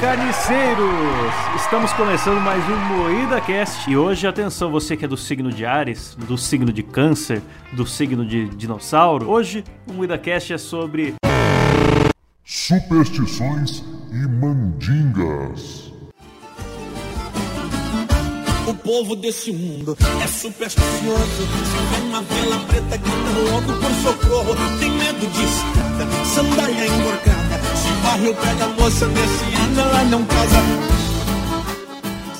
carniceiros! Estamos começando mais um Moída Cast e hoje, atenção, você que é do signo de Ares, do signo de Câncer, do signo de Dinossauro, hoje o Moída Cast é sobre superstições e mandingas. O povo desse mundo é supersticioso. Se vê uma vela preta, grita logo por socorro. Tem medo de escada, sandália emborcada. Barril pega a moça nesse ano, ela não casa.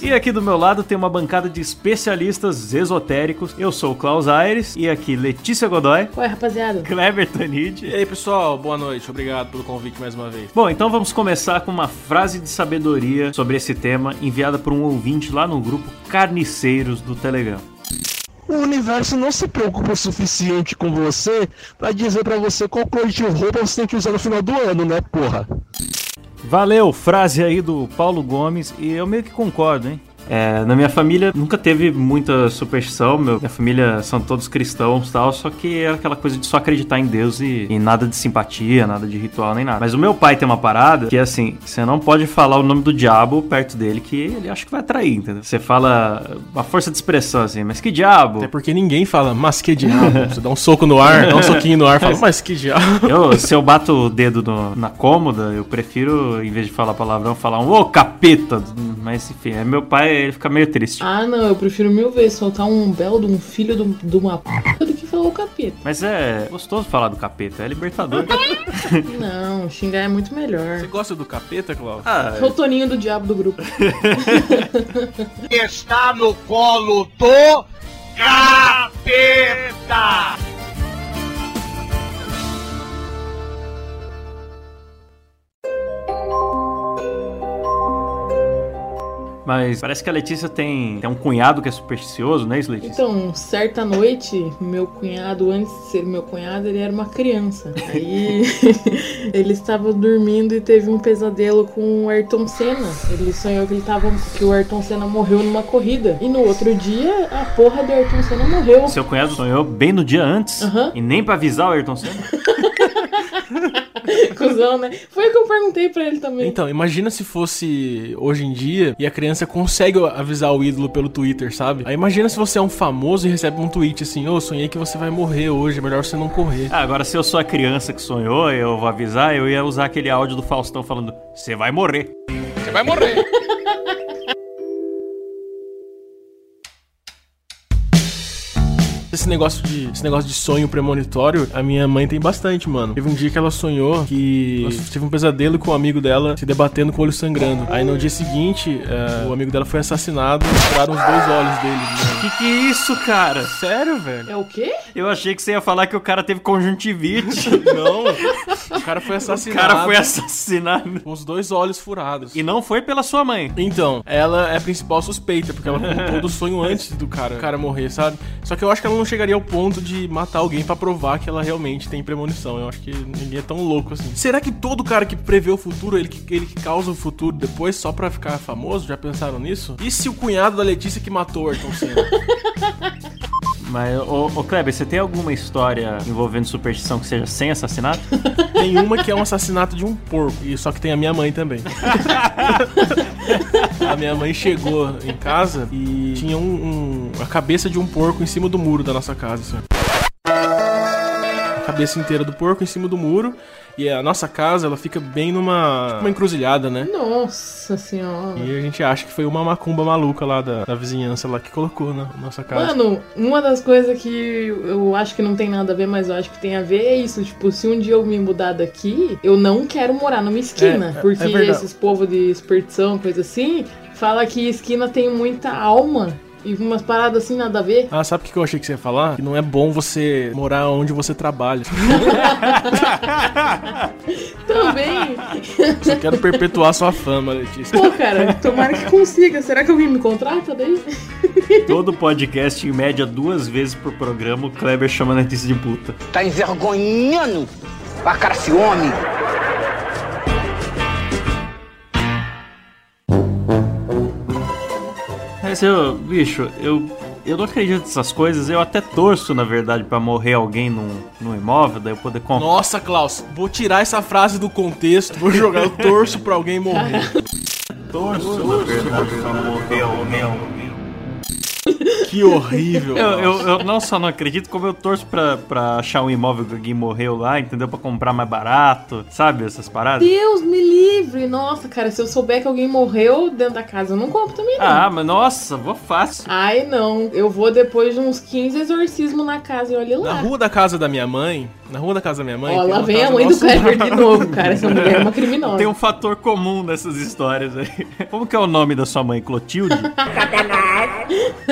E aqui do meu lado tem uma bancada de especialistas esotéricos. Eu sou o Klaus Aires e aqui Letícia Godoy, Ué, rapaziada. Kleber Tanid. E aí, pessoal, boa noite. Obrigado pelo convite mais uma vez. Bom, então vamos começar com uma frase de sabedoria sobre esse tema enviada por um ouvinte lá no grupo Carniceiros do Telegram. O universo não se preocupa o suficiente com você pra dizer pra você qual cor de roupa você tem que usar no final do ano, né, porra? Valeu, frase aí do Paulo Gomes, e eu meio que concordo, hein? É, na minha família nunca teve muita superstição, meu, minha família são todos cristãos e tal, só que era aquela coisa de só acreditar em Deus e, e, nada de simpatia, nada de ritual nem nada. Mas o meu pai tem uma parada que é assim: você não pode falar o nome do diabo perto dele, que ele acha que vai atrair, entendeu? Você fala uma força de expressão assim, mas que diabo? Até porque ninguém fala, mas que diabo? Você dá um soco no ar, dá um soquinho no ar, fala, mas que diabo? Eu, se eu bato o dedo no, na cômoda, eu prefiro, em vez de falar palavrão, falar um ô capeta. Mas enfim, é meu pai ele fica meio triste. Ah, não, eu prefiro mil vezes soltar um belo de um filho de, um- de uma p do que falar o capeta. Mas é gostoso falar do capeta, é libertador. Não, xingar é muito melhor. Você gosta do capeta, Cláudio? ah, É o Toninho do diabo do grupo. está no colo do capeta. Mas parece que a Letícia tem, tem um cunhado que é supersticioso, não é isso, Letícia? Então, certa noite, meu cunhado, antes de ser meu cunhado, ele era uma criança. Aí ele estava dormindo e teve um pesadelo com o Ayrton Senna. Ele sonhou que ele tava. que o Ayrton Senna morreu numa corrida. E no outro dia, a porra do Ayrton Senna morreu. Seu cunhado sonhou bem no dia antes e nem pra avisar o Ayrton Senna. Cusão, né? Foi o que eu perguntei pra ele também. Então, imagina se fosse hoje em dia e a criança consegue avisar o ídolo pelo Twitter, sabe? Aí imagina se você é um famoso e recebe um tweet assim, ô, sonhei que você vai morrer hoje, é melhor você não correr. Ah, agora se eu sou a criança que sonhou, eu vou avisar, eu ia usar aquele áudio do Faustão falando: você vai morrer. Você vai morrer. Esse negócio de esse negócio de sonho premonitório, a minha mãe tem bastante, mano. Teve um dia que ela sonhou que teve um pesadelo com um amigo dela se debatendo com o olho sangrando. Aí no dia seguinte, é, o amigo dela foi assassinado e tiraram os dois olhos dele. mano. Que que é isso, cara? Sério, velho? É o quê? Eu achei que você ia falar que o cara teve conjuntivite. Não. O cara foi o assassinado. cara foi assassinado. com os dois olhos furados. E não foi pela sua mãe. Então, ela é a principal suspeita, porque ela contou do sonho antes do cara, do cara morrer, sabe? Só que eu acho que ela não chegaria ao ponto de matar alguém pra provar que ela realmente tem premonição. Eu acho que ninguém é tão louco assim. Será que todo cara que prevê o futuro, ele que, ele que causa o futuro depois só pra ficar famoso? Já pensaram nisso? E se o cunhado da Letícia que matou o Ayrton Senna? Mas, ô, ô Kleber, você tem alguma história envolvendo superstição que seja sem assassinato? tem uma que é um assassinato de um porco, e só que tem a minha mãe também. a minha mãe chegou em casa e tinha um, um- a cabeça de um porco em cima do muro da nossa casa, assim. A cabeça inteira do porco em cima do muro. E a nossa casa, ela fica bem numa uma encruzilhada, né? Nossa senhora. E a gente acha que foi uma macumba maluca lá da, da vizinhança lá que colocou na nossa casa. Mano, uma das coisas que eu acho que não tem nada a ver, mas eu acho que tem a ver é isso. Tipo, se um dia eu me mudar daqui, eu não quero morar numa esquina. É, é- porque é esses povos de espertição, coisa assim, fala que esquina tem muita alma. E umas paradas assim, nada a ver. Ah, sabe o que eu achei que você ia falar? Que não é bom você morar onde você trabalha. Também. Eu quero perpetuar sua fama, Letícia. Pô, cara, tomara que consiga. Será que alguém me contrata daí? Todo podcast, em média, duas vezes por programa, o Kleber chama a Letícia de puta. Tá envergonhando a cara esse homem. Mas eu, bicho, eu Eu não acredito nessas coisas, eu até torço, na verdade, pra morrer alguém num, num imóvel, daí eu poder comprar. Nossa, Klaus, vou tirar essa frase do contexto, vou jogar eu torço pra alguém morrer. Torço, na verdade, pra morrer alguém. Que horrível. Eu, eu, eu não só não acredito, como eu torço pra, pra achar um imóvel que alguém morreu lá, entendeu? Pra comprar mais barato, sabe? Essas paradas. Deus me livre! Nossa, cara, se eu souber que alguém morreu dentro da casa, eu não compro também, não. Ah, mas nossa, vou fácil. Ai, não. Eu vou depois de uns 15 exorcismos na casa e olha Na lá. rua da casa da minha mãe, na rua da casa da minha mãe. Ó, lá vem a mãe do Kleber de novo, cara. Essa mulher é uma criminosa. Tem um fator comum nessas histórias aí. Como que é o nome da sua mãe? Clotilde?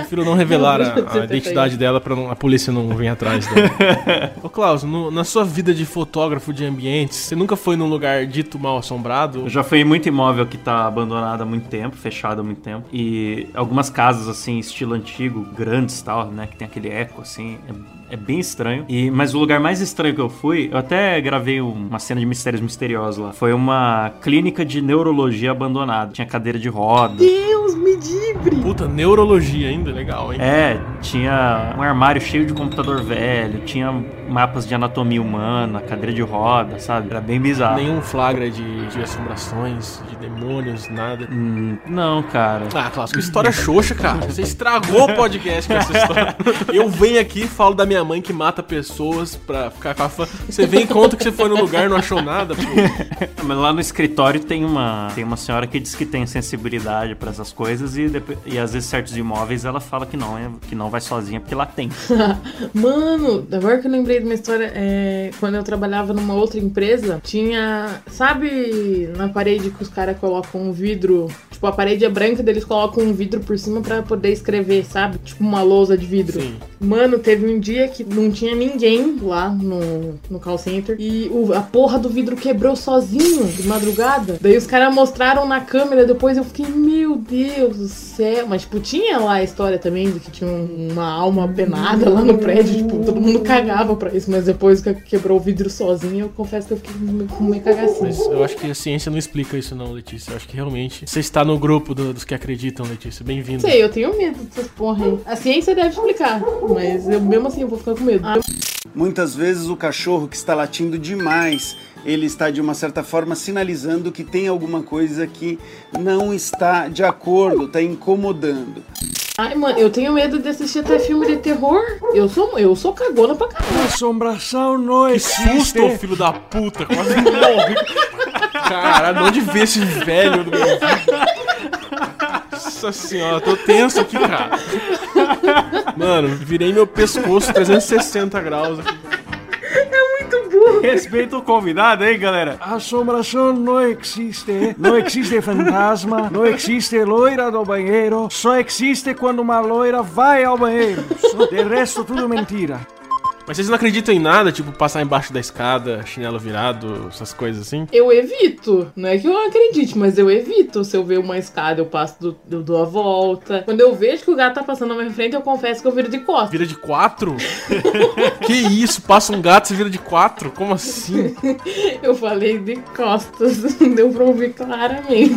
Prefiro não revelar a, a identidade dela pra não- a polícia não vir atrás dela. Ô Klaus, no- na sua vida de fotógrafo de ambientes, você nunca foi num lugar dito mal assombrado? Eu já fui em muito imóvel que tá abandonado há muito tempo, fechado há muito tempo. E algumas casas, assim, estilo antigo, grandes e tal, né? Que tem aquele eco, assim. É, é bem estranho. E, mas o lugar mais estranho que eu fui, eu até gravei uma cena de mistérios misteriosos lá. Foi uma clínica de neurologia abandonada. Tinha cadeira de roda. Deus me livre! Puta, neurologia ainda, legal, hein? É, tinha um armário cheio de computador velho, tinha mapas de anatomia humana, cadeira de roda, sabe? Era bem bizarro. Nenhum flagra de, de assombrações, de demônios, nada. Hum, não, cara. Ah, que história xoxa, cara. Você estragou o podcast com essa história. Eu venho aqui e falo da minha mãe que mata pessoas pra ficar com a fã. Você vem e conta que você foi no lugar e não achou nada, pô. Mas lá no escritório tem uma, tem uma senhora que diz que tem sensibilidade pra essas coisas e, depois- e às vezes certos imóveis ela fala que não, é, que não vai sozinha porque lá tem. Mano, agora que eu lembrei de uma história, é, quando eu trabalhava numa outra empresa, tinha. Sabe na parede que os caras colocam um vidro? Tipo, a parede é branca, eles colocam um vidro por cima pra poder escrever, sabe? Tipo uma lousa de vidro. Sim. Mano, teve um dia que não tinha ninguém lá no, no call center e o- a porra do vidro quebrou sozinho de madrugada. Daí os caras mostraram na câmera, depois eu fiquei, meu Deus do céu. Mas, tipo, tinha lá a história também de que tinha um- uma alma penada lá no prédio, tipo, todo mundo cagava pra isso. Mas depois que quebrou o vidro sozinho, eu confesso que eu fiquei com meio cagacinho. Mas eu acho que a ciência não explica isso não, Letícia. Eu acho que realmente você está no grupo do- dos que acreditam, Letícia. Bem-vindo. Sei, eu tenho medo dessas porra aí. A ciência deve explicar, mas eu mesmo assim eu vou ficar com medo. Muitas vezes o cachorro que está latindo demais, ele está de uma certa forma sinalizando que tem alguma coisa que não está de acordo, está incomodando. Ai, mano, eu tenho medo de assistir até filme de terror. Eu sou, eu sou cagona pra caralho. Assombração não Que susto, ô filho da puta! Quase morre. Caralho, onde vê esse velho no meu vídeo? Nossa senhora, tô tenso aqui, cara. Mano, virei meu pescoço 360 graus aqui. Respeita o convidado aí, galera. Assombração não existe. Não existe fantasma. Não existe loira do banheiro. Só existe quando uma loira vai ao banheiro. De resto, tudo mentira. Mas vocês não acreditam em nada, tipo passar embaixo da escada, chinelo virado, essas coisas assim? Eu evito. Não é que eu não acredite, mas eu evito. Se eu ver uma escada, eu passo, do, eu dou a volta. Quando eu vejo que o gato tá passando na minha frente, eu confesso que eu viro de costas. Vira de quatro? que isso? Passa um gato e vira de quatro? Como assim? Eu falei de costas. Deu pra ouvir claramente.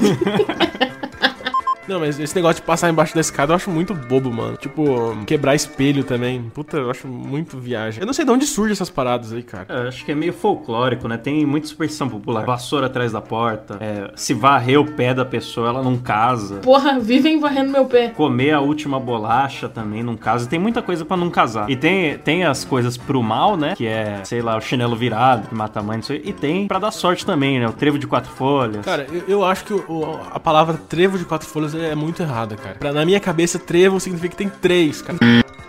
Não, mas esse negócio de passar embaixo da escada eu acho muito bobo, mano. Tipo, quebrar espelho também. Puta, eu acho muito viagem. Eu não sei de onde surgem essas paradas aí, cara. Eu acho que é meio folclórico, né? Tem muita superstição popular. Vassoura atrás da porta. é, se varrer o pé da pessoa, ela não casa. Porra, vivem varrendo meu pé. Comer a última bolacha também não casa. Tem muita coisa pra não casar. E tem, tem as coisas pro mal, né? Que é, sei lá, o chinelo virado, que mata a mãe, não sei. E tem pra dar sorte também, né? O trevo de quatro folhas. Cara, eu, eu acho que o- a palavra trevo de quatro folhas é muito errada, cara. Pra, na minha cabeça, trevo significa que tem três, cara.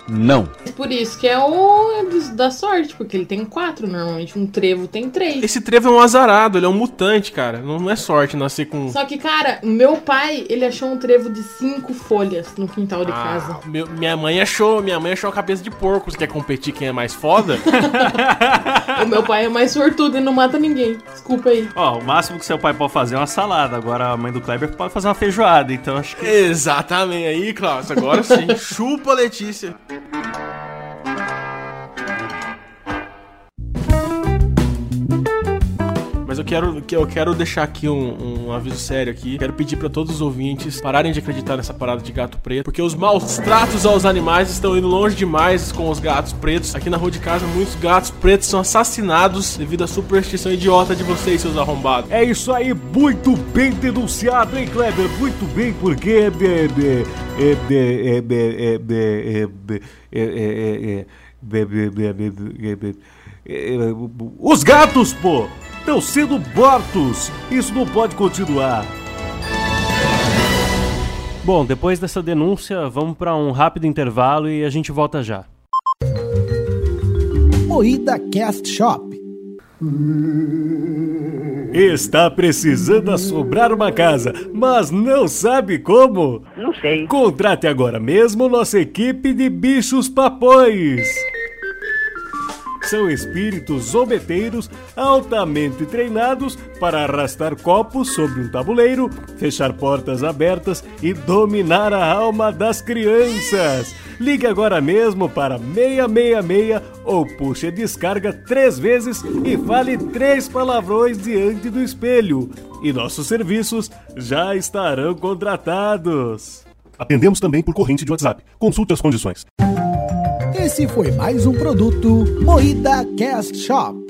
Não. Por isso que é o é da sorte, porque ele tem quatro normalmente. Um trevo tem três. Esse trevo é um azarado, ele é um mutante, cara. Não, não é sorte nascer com. Só que, cara, meu pai, ele achou um trevo de cinco folhas no quintal de Ah, casa. meu- minha mãe achou, minha mãe achou a cabeça de porco. Você quer competir quem é mais foda? O meu pai é mais sortudo e não mata ninguém. Desculpa aí. Ó, o máximo que seu pai pode fazer é uma salada. Agora a mãe do Kleber pode fazer uma feijoada. Então acho que. Exatamente aí, Klaus. Agora sim. Chupa, Letícia. Mas eu quero, que eu quero deixar aqui um, um aviso sério aqui. Quero pedir pra todos os ouvintes pararem de acreditar nessa parada de gato preto, porque os maus tratos aos animais estão indo longe demais com os gatos pretos. Aqui na rua de casa, muitos gatos pretos são assassinados devido à superstição idiota de vocês, seus arrombados. É isso aí, muito bem denunciado, hein, Kleber? Muito bem, porque eh, eh, os gatos, pô! Estão sendo mortos! Isso não pode continuar! Bom, depois dessa denúncia, vamos para um rápido intervalo e a gente volta já. Moída Cast Shop. Está precisando assobrar uma casa, mas não sabe como? Não sei. Contrate agora mesmo nossa equipe de bichos papões. São espíritos zombeteiros altamente treinados para arrastar copos sobre um tabuleiro, fechar portas abertas e dominar a alma das crianças. Ligue agora mesmo para 666 ou puxe descarga três vezes e fale três palavrões diante do espelho. E nossos serviços já estarão contratados. Atendemos também por corrente de WhatsApp. Consulte as condições. Esse foi mais um produto Moída Cast Shop.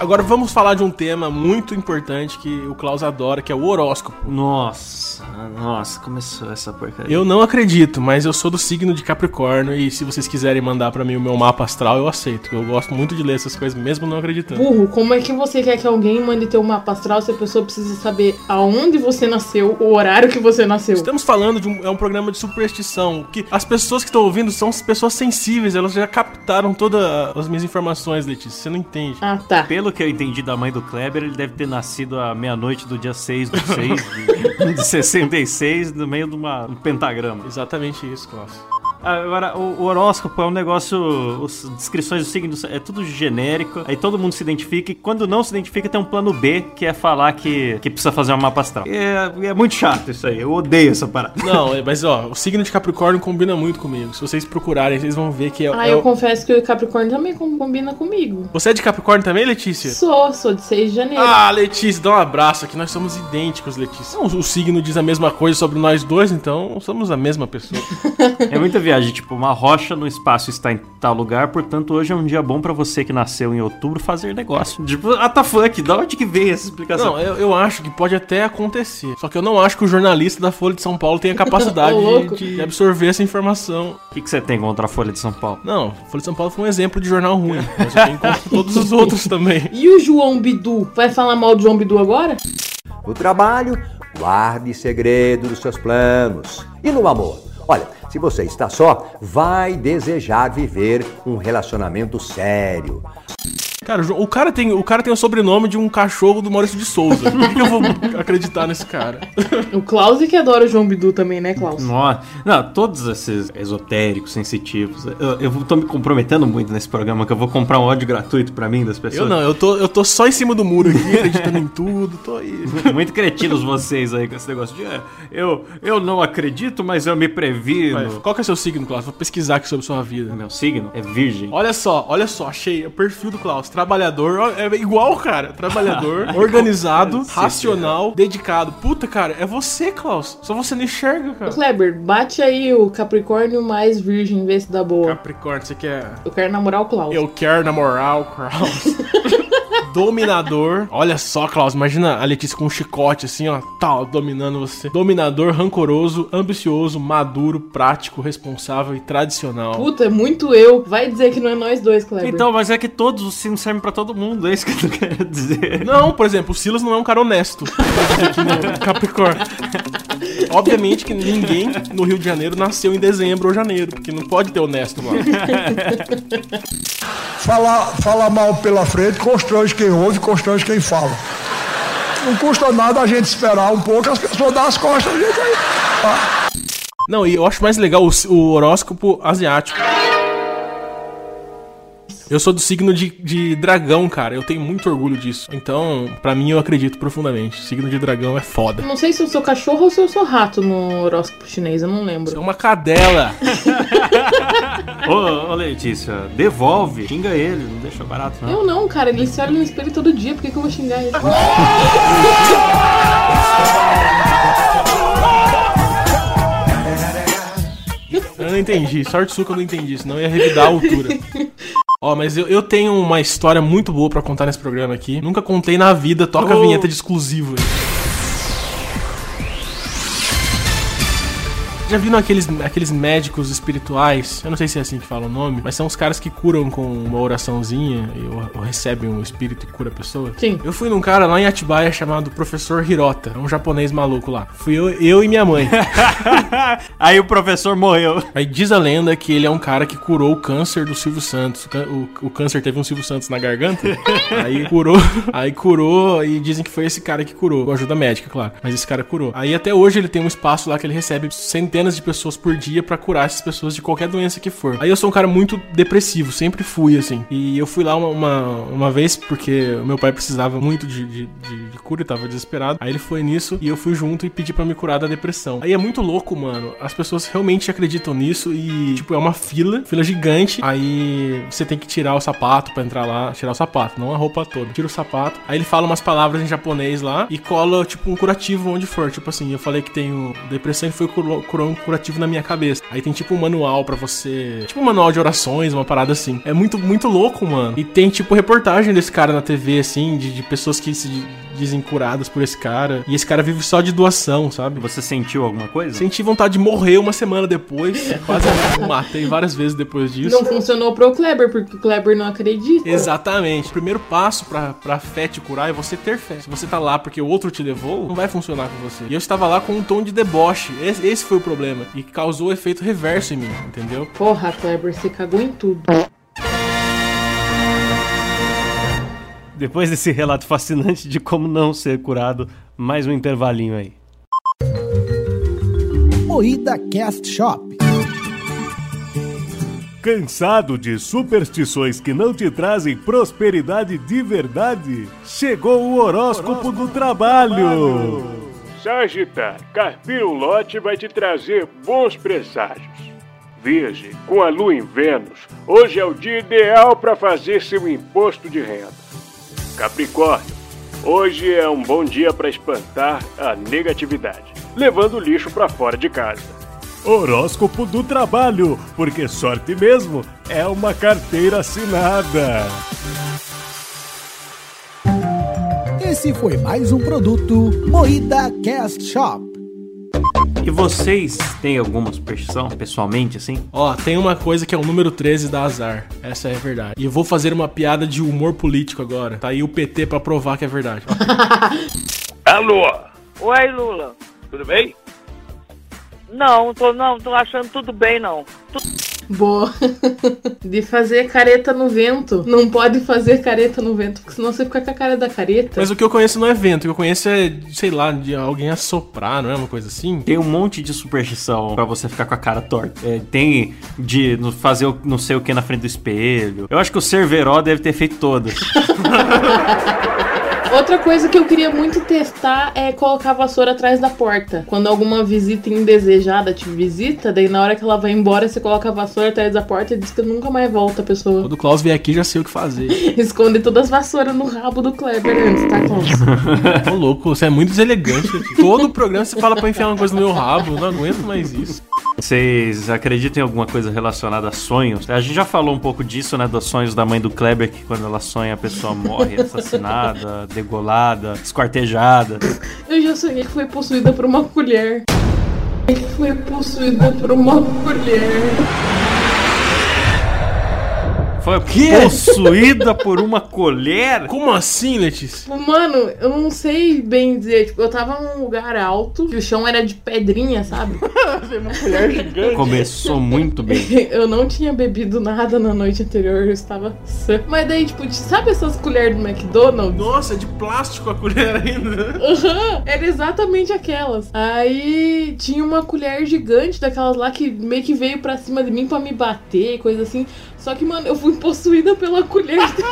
Agora vamos falar de um tema muito importante que o Klaus adora, que é o horóscopo. Nossa, nossa, começou essa porcaria. Eu não acredito, mas eu sou do signo de Capricórnio e se vocês quiserem mandar pra mim o meu mapa astral, eu aceito. Eu gosto muito de ler essas coisas, mesmo não acreditando. Burro, como é que você quer que alguém mande teu mapa astral se a pessoa precisa saber aonde você nasceu, o horário que você nasceu? Estamos falando de um, é um programa de superstição, que as pessoas que estão ouvindo são pessoas sensíveis, elas já captaram todas as minhas informações, Letícia, você não entende. Ah, tá. Pelo que eu entendi da mãe do Kleber, ele deve ter nascido à meia-noite do dia 6 do 6 de, de 66, no meio de uma, um pentagrama. Exatamente isso, Klaus. Agora, o, o horóscopo é um negócio. As descrições dos signos é tudo genérico. Aí todo mundo se identifica. E quando não se identifica, tem um plano B, que é falar que, que precisa fazer um mapa astral. É, é muito chato isso aí. Eu odeio essa parada. Não, é- mas ó, o signo de Capricórnio combina muito comigo. Se vocês procurarem, vocês vão ver que é, Ah, é eu o- confesso que o Capricórnio também com- combina comigo. Você é de Capricórnio também, Letícia? Sou, sou de 6 de janeiro. Ah, Letícia, dá um abraço aqui. Nós somos idênticos, Letícia. Não, o signo diz a mesma coisa sobre nós dois, então somos a mesma pessoa. É muita viagem. Tipo, uma rocha no espaço está em tal lugar, portanto, hoje é um dia bom pra você que nasceu em outubro fazer negócio. Tipo, ah, tá fuck, da onde que veio essa explicação? Não, eu, eu acho que pode até acontecer. Só que eu não acho que o jornalista da Folha de São Paulo tenha capacidade de, de absorver essa informação. O que, que você tem contra a Folha de São Paulo? Não, a Folha de São Paulo foi um exemplo de jornal ruim. Mas eu tenho contra todos os outros também. E o João Bidu? Vai falar mal do João Bidu agora? No trabalho, guarde segredo dos seus planos. E no amor? Olha, se você está só, vai desejar viver um relacionamento sério. Cara, o cara tem o, cara tem o sobrenome de um cachorro do Maurício de Souza. Por que, eu vou acreditar nesse cara? O Klaus que adora o João Bidu também, né, Klaus? Nossa, não, todos esses esotéricos, sensitivos. Eu, eu tô me comprometendo muito nesse programa que eu vou comprar um ódio gratuito pra mim das pessoas. Eu não, eu tô, eu tô só em cima do muro aqui, acreditando em tudo, tô aí. Muito cretinos vocês aí com esse negócio de "É, eu, eu não acredito, mas eu me previno. Vai, Qual que é o seu signo, Klaus? Vou pesquisar aqui sobre sua vida. Meu signo é virgem. Olha só, olha só, achei o perfil do Klaus. Trabalhador, é igual, cara. Trabalhador, organizado, racional, dedicado. Puta, cara, é você, Klaus. Só você não enxerga, Ô, cara. Kleber, bate aí o Capricórnio mais virgem, vê se dá boa. Capricórnio, você quer. Eu quero namorar o Klaus. Eu quero namorar o Klaus. Dominador. Olha só, Klaus, imagina a Letícia com um chicote assim, ó, tal, dominando você. Dominador, rancoroso, ambicioso, maduro, prático, responsável e tradicional. Puta, é muito eu. Vai dizer que não é nós dois, Kleber. Então, mas é que todos os signos servem pra todo mundo, é isso que eu quero dizer. Não, por exemplo, o Silas não é um cara honesto. Capricórnio. Obviamente que ninguém no Rio de Janeiro nasceu em dezembro ou janeiro, porque não pode ter honesto lá. Falar, falar mal pela frente constrange quem ouve, constrange quem fala. Não custa nada a gente esperar um pouco, as pessoas dão as costas, a gente aí. Não, e eu acho mais legal o, o horóscopo asiático. Eu sou do signo de, de dragão, cara. Eu tenho muito orgulho disso. Então, pra mim, eu acredito profundamente. Signo de dragão é foda. Não sei se eu sou cachorro ou se eu sou rato no horóscopo chinês, eu não lembro. É uma cadela. Ô, ô, Letícia, devolve, xinga ele, não deixa barato, não. Eu não, cara, ele se olha no espelho todo dia, por que, que eu vou xingar ele? Eu não entendi. Sorte sua que eu não entendi, senão eu ia revidar a altura. Ó, mas eu, eu tenho uma história muito boa pra contar nesse programa aqui. Nunca contei na vida, toca a Oh. vinheta de exclusivo aí. Já viram aqueles, aqueles médicos espirituais? Eu não sei se é assim que fala o nome, mas são os caras que curam com uma oraçãozinha e, ou, ou recebem um espírito e cura a pessoa. Sim. Eu fui num cara lá em Atibaia chamado Professor Hirota, é um japonês maluco lá. Fui eu, eu e minha mãe. Aí o professor morreu. Aí diz a lenda que ele é um cara que curou o câncer do Silvio Santos. O- o câncer teve um Silvio Santos na garganta. aí curou. Aí curou e dizem que foi esse cara que curou. Com ajuda médica, claro. Mas esse cara curou. Aí até hoje ele tem um espaço lá que ele recebe centenas de pessoas por dia pra curar essas pessoas de qualquer doença que for. Aí eu sou um cara muito depressivo, sempre fui assim. E eu fui lá uma, uma, uma vez porque meu pai precisava muito de, de, de- de cura e tava desesperado. Aí ele foi nisso e eu fui junto e pedi pra me curar da depressão. Aí é muito louco, mano. As pessoas realmente acreditam nisso e, tipo, é uma fila, fila gigante. Aí você tem que tirar o sapato pra entrar lá. Tirar o sapato, não a roupa toda. Tira o sapato. Aí ele fala umas palavras em japonês lá e cola, tipo, um curativo onde for. Tipo assim, eu falei que tenho depressão e foi curou, curou um curativo na minha cabeça. Aí tem, tipo, um manual pra você. Tipo, um manual de orações, uma parada assim. É muito, muito louco, mano. E tem, tipo, reportagem desse cara na TV, assim, de, de pessoas que se dizem curadas por esse cara. E esse cara vive só de doação, sabe? Você sentiu alguma coisa? Senti vontade de morrer uma semana depois. Quase me matei várias vezes depois disso. Não funcionou pro Kleber, porque o Kleber não acredita. Exatamente. O primeiro passo pra, pra fé te curar é você ter fé. Se você tá lá porque o outro te levou, não vai funcionar com você. E eu estava lá com um tom de deboche. Esse, esse foi o problema. E causou o efeito reverso em mim, entendeu? Porra, Kleber, você cagou em tudo. Depois desse relato fascinante de como não ser curado, mais um intervalinho aí. Moída Cast Shop. Cansado de superstições que não te trazem prosperidade de verdade? Chegou o horóscopo, do trabalho. Sagitário, carpir lote vai te trazer bons presságios. Virgem, com a lua em Vênus, hoje é o dia ideal para fazer seu imposto de renda. Capricórnio, hoje é um bom dia para espantar a negatividade, levando o lixo para fora de casa. Horóscopo do trabalho, porque sorte mesmo é uma carteira assinada. Esse foi mais um produto Moída Cast Shop. E vocês têm alguma superstição, pessoalmente, assim? Ó, tem uma coisa que é o número 13 da azar. Essa é a verdade. E eu vou fazer uma piada de humor político agora. Tá aí o PT pra provar que é verdade. Alô? Oi, Lula. Tudo bem? Não, tô, não, tô achando tudo bem, não. Boa. De fazer careta no vento. Não pode fazer careta no vento, porque senão você fica com a cara da careta. Mas o que eu conheço não é vento, o que eu conheço é, sei lá, de alguém assoprar, não é uma coisa assim? Tem um monte de superstição pra você ficar com a cara torta. É, tem de fazer o- não sei o que na frente do espelho. Eu acho que o Cerveró deve ter feito todas. Outra coisa que eu queria muito testar é colocar a vassoura atrás da porta. Quando alguma visita indesejada te visita, daí na hora que ela vai embora, você coloca a vassoura atrás da porta e diz que nunca mais volta a pessoa. Quando o Klaus vier aqui, já sei o que fazer. Esconde todas as vassouras no rabo do Kleber antes, tá, Klaus? Ô louco, você é muito deselegante. Todo programa você fala pra enfiar uma coisa no meu rabo, eu não aguento mais isso. Vocês acreditam em alguma coisa relacionada a sonhos? A gente já falou um pouco disso, né? Dos sonhos da mãe do Kleber, que quando ela sonha a pessoa morre assassinada, degolada, esquartejada. Eu já sonhei que foi possuída por uma colher. Que foi possuída por uma colher. Foi possuída por uma colher? Como assim, Letícia? Mano, eu não sei bem dizer. Tipo, eu tava num lugar alto, que o chão era de pedrinha, sabe? uma colher gigante. Começou muito bem. Eu não tinha bebido nada na noite anterior, eu estava sã. Mas daí, tipo, sabe essas colheres do McDonald's? Nossa, é de plástico a colher ainda. Aham, era exatamente aquelas. Aí tinha uma colher gigante daquelas lá que meio que veio pra cima de mim pra me bater, coisa assim. Só que, mano, eu fui possuída pela colher, tá?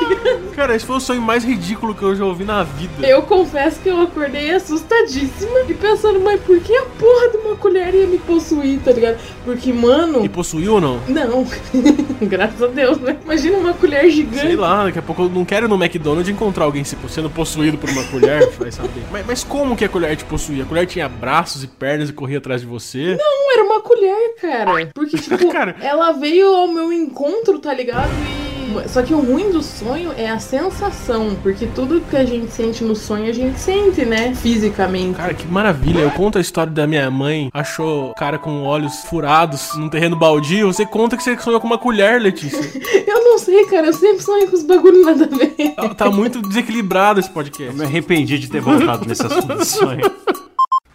Cara, esse foi o sonho mais ridículo que eu já ouvi na vida. Eu confesso que eu acordei assustadíssima e pensando, mas por que a porra de uma colher ia me possuir, tá ligado? Porque, mano. E possuiu ou não? Não. Graças a Deus, né? Imagina uma colher gigante. Sei lá, daqui a pouco eu não quero ir no McDonald's encontrar alguém se- sendo possuído por uma colher, vai saber. Mas, mas como que a colher te possuía? A colher tinha braços e pernas e corria atrás de você? Não, era uma colher, cara. Porque, tipo, ela veio ao meu encontro, tá ligado? E. Só que o ruim do sonho é a sensação. Porque tudo que a gente sente no sonho, a gente sente, né? Fisicamente. Cara, que maravilha. Eu conto a história da minha mãe. Achou cara com olhos furados num terreno baldio. Você conta que você sonhou com uma colher, Letícia. Eu não sei, cara. Eu sempre sonho com os bagulho nada a ver. Tá, tá muito desequilibrado esse podcast. Eu me arrependi de ter voltado nesse assunto do sonho.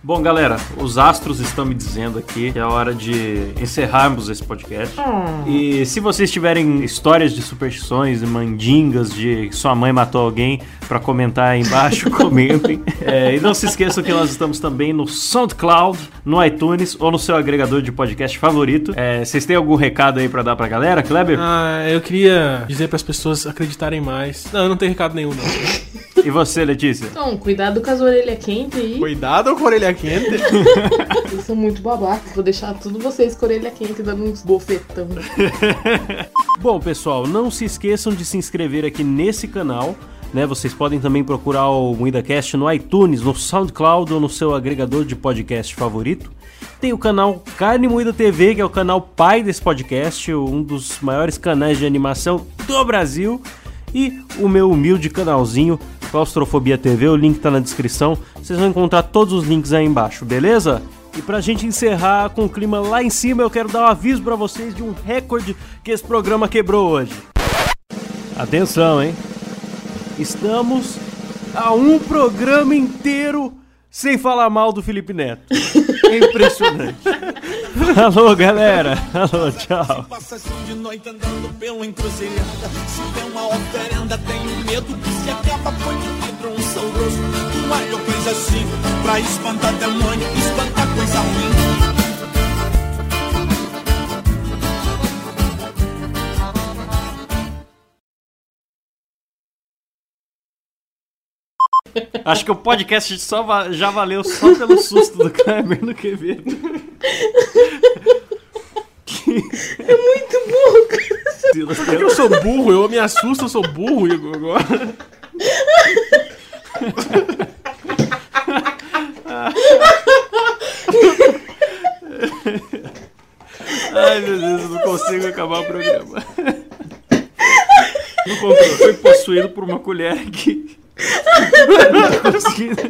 Bom, galera, os astros estão me dizendo aqui que é hora de encerrarmos esse podcast. E se vocês tiverem histórias de superstições e mandingas de que sua mãe matou alguém pra comentar aí embaixo, comentem. É, e não se esqueçam que nós estamos também no SoundCloud, no iTunes ou no seu agregador de podcast favorito. É, vocês têm algum recado aí pra dar pra galera, Kleber? Ah, eu queria dizer para as pessoas acreditarem mais. Não, eu não tenho recado nenhum, não. E você, Letícia? Então, cuidado com as orelhas quentes aí. Cuidado com a orelha quente. Vocês são muito babacas. Vou deixar tudo vocês com a orelha quente dando uns bofetão. Bom, pessoal, não se esqueçam de se inscrever aqui nesse canal. Né, vocês podem também procurar o MuidaCast no iTunes, no SoundCloud ou no seu agregador de podcast favorito. Tem o canal Carne Moída TV, que é o canal pai desse podcast, um dos maiores canais de animação do Brasil. E o meu humilde canalzinho, Claustrofobia TV, o link tá na descrição. Vocês vão encontrar todos os links aí embaixo, beleza? E pra gente encerrar com o clima lá em cima, eu quero dar um aviso pra vocês de um recorde que esse programa quebrou hoje. Atenção, hein? Estamos a um programa inteiro sem falar mal do Felipe Neto. É impressionante. Alô, galera. Alô, tchau. Passa assim de noite andando pela encruzilhada Se tem uma oferenda, tenho medo que se acaba Põe no vidro um sal grosso, um alho, coisa assim Pra espantar demônio, espantar coisa ruim Acho que o podcast só va- já valeu só pelo susto do Kleber no Quevedo. É muito burro, cara. Que eu sou burro? Eu me assusto, eu sou burro Igor, agora. Ai, meu Deus, eu não consigo acabar o programa. Não controle. Foi possuído por uma colher que. Não tô conseguindo.